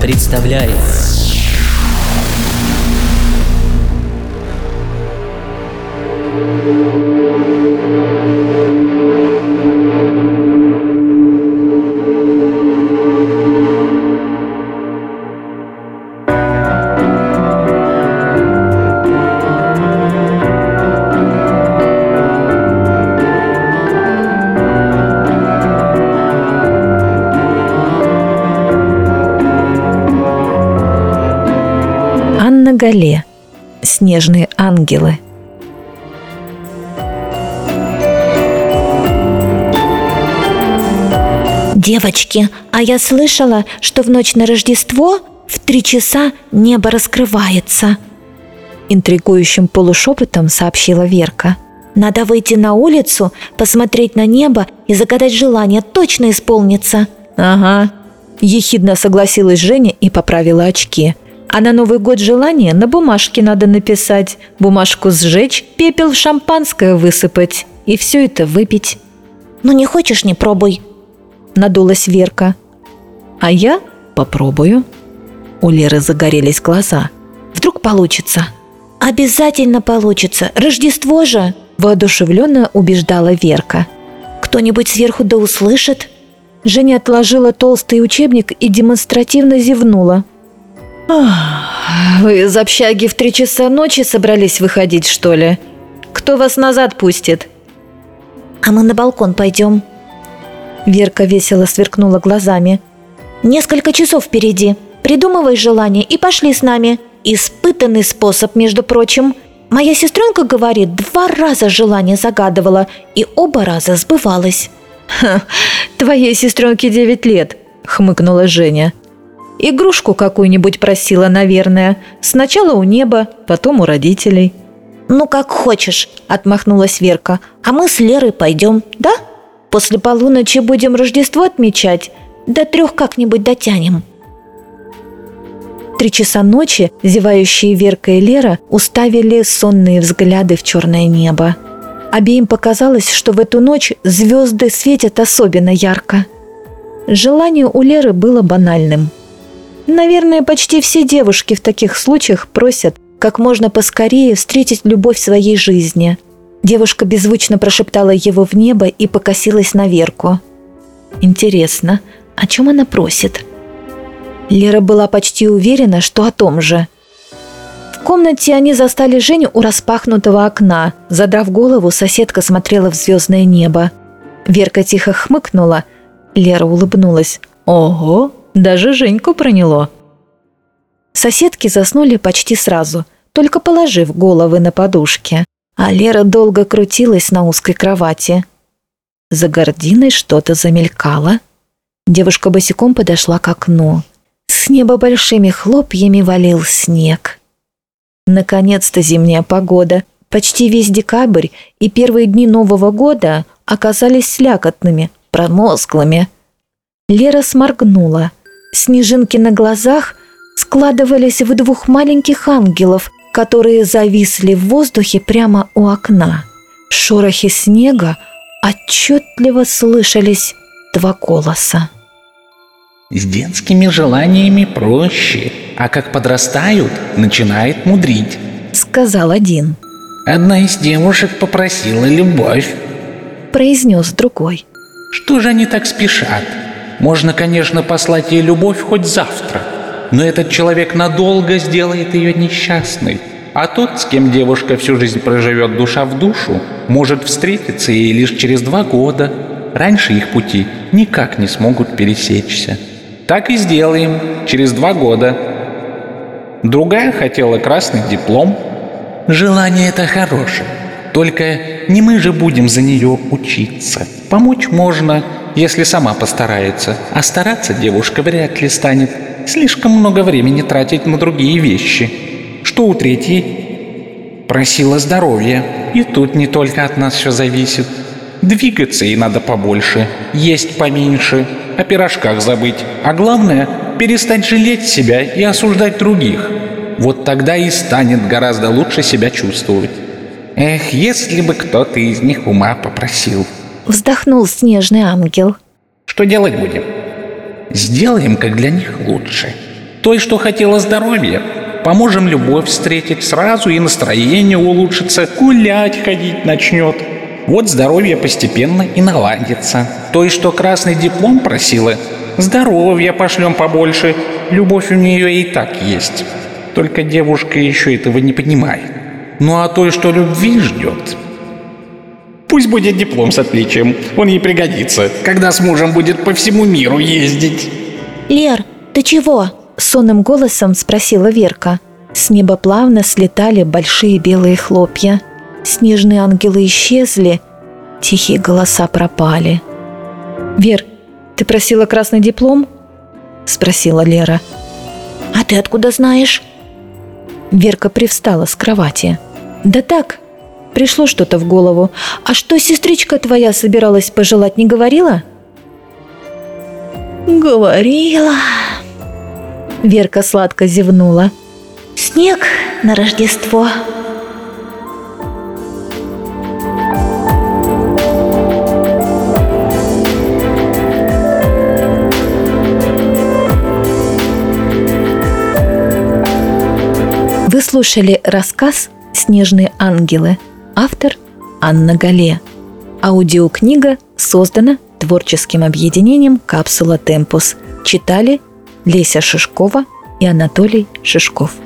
Представляет Гале. Снежные ангелы. Девочки, а я слышала, что в ночь на Рождество в три часа небо раскрывается. Интригующим полушепотом сообщила Верка. Надо выйти на улицу, посмотреть на небо и загадать желание точно исполнится. Ага. Ехидно согласилась Женя и поправила очки. А на Новый год желание на бумажке надо написать, бумажку сжечь, пепел в шампанское высыпать и все это выпить. Ну не хочешь, не пробуй. Надулась Верка. А я попробую. У Леры загорелись глаза. Вдруг получится. Обязательно получится. Рождество же. Воодушевленно убеждала Верка. Кто-нибудь сверху да услышит. Женя отложила толстый учебник и демонстративно зевнула. «Вы из общаги в три часа ночи собрались выходить, что ли? Кто вас назад пустит?» А мы на балкон пойдем. Верка весело сверкнула глазами. Несколько часов впереди. Придумывай желание и пошли с нами. Испытанный способ, между прочим. Моя сестренка говорит, два раза желание загадывала, и оба раза сбывалось. «Ха, твоей сестренке девять лет», — хмыкнула Женя. «Игрушку какую-нибудь просила, наверное. Сначала у неба, потом у родителей». «Ну, как хочешь», — отмахнулась Верка. «А мы с Лерой пойдем, да? После полуночи будем Рождество отмечать. До трех как-нибудь дотянем». Три часа ночи зевающие Верка и Лера уставили сонные взгляды в черное небо. Обеим показалось, что в эту ночь звезды светят особенно ярко. Желание у Леры было банальным. Наверное, почти все девушки в таких случаях просят как можно поскорее встретить любовь своей жизни. Девушка беззвучно прошептала его в небо и покосилась на Верку. Интересно, о чем она просит? Лера была почти уверена, что о том же. В комнате они застали Женю у распахнутого окна. Задрав голову, соседка смотрела в звездное небо. Верка тихо хмыкнула. Лера улыбнулась. «Ого, даже Женьку проняло». Соседки заснули почти сразу, только положив головы на подушки. А Лера долго крутилась на узкой кровати. За гординой что-то замелькало. Девушка босиком подошла к окну. С неба большими хлопьями валил снег. Наконец-то зимняя погода. Почти весь декабрь и первые дни Нового года оказались слякотными, промозглыми. Лера сморгнула. Снежинки на глазах складывались в двух маленьких ангелов, которые зависли в воздухе прямо у окна. В шорохе снега отчетливо слышались два голоса. С детскими желаниями проще, а как подрастают, начинает мудрить. Сказал один, Одна из девушек попросила любовь. произнес другой. Что же они так спешат? Можно, конечно, послать ей любовь хоть завтра, но этот человек надолго сделает ее несчастной. А тот, с кем девушка всю жизнь проживет душа в душу, может встретиться ей лишь через два года. Раньше их пути никак не смогут пересечься. Так и сделаем через два года. Другая хотела красный диплом. Желание это хорошее. Только не мы же будем за нее учиться. Помочь можно, если сама постарается. А стараться девушка вряд ли станет. Слишком много времени тратить на другие вещи. Что у третьей? Просила здоровья. И тут не только от нас все зависит. Двигаться ей надо побольше, есть поменьше, о пирожках забыть. А главное, перестать жалеть себя и осуждать других. Вот тогда и станет гораздо лучше себя чувствовать. Эх, если бы кто-то из них ума попросил. Вздохнул снежный ангел. Что делать будем? Сделаем, как для них лучше. Той, что хотела здоровья, поможем любовь встретить сразу и настроение улучшится, гулять ходить начнет. Вот здоровье постепенно и наладится. Той, что красный диплом просила, здоровья пошлем побольше, любовь у нее и так есть. Только девушка еще этого не понимает. Ну а той, что любви ждет, пусть будет диплом с отличием, он ей пригодится, когда с мужем будет по всему миру ездить. Лер, ты чего? Сонным голосом спросила Верка. С неба плавно слетали большие белые хлопья. Снежные ангелы исчезли, тихие голоса пропали. «Вер, ты просила красный диплом?» – спросила Лера. А ты откуда знаешь? Верка привстала с кровати. «Да так, пришло что-то в голову. А что сестричка твоя собиралась пожелать, не говорила?» Говорила. Верка сладко зевнула. Снег на Рождество. Вы слушали рассказ «Снежные ангелы». Автор Анна Гале. Аудиокнига создана творческим объединением «Капсула Темпус». Читали Леся Шишкова и Анатолий Шишков.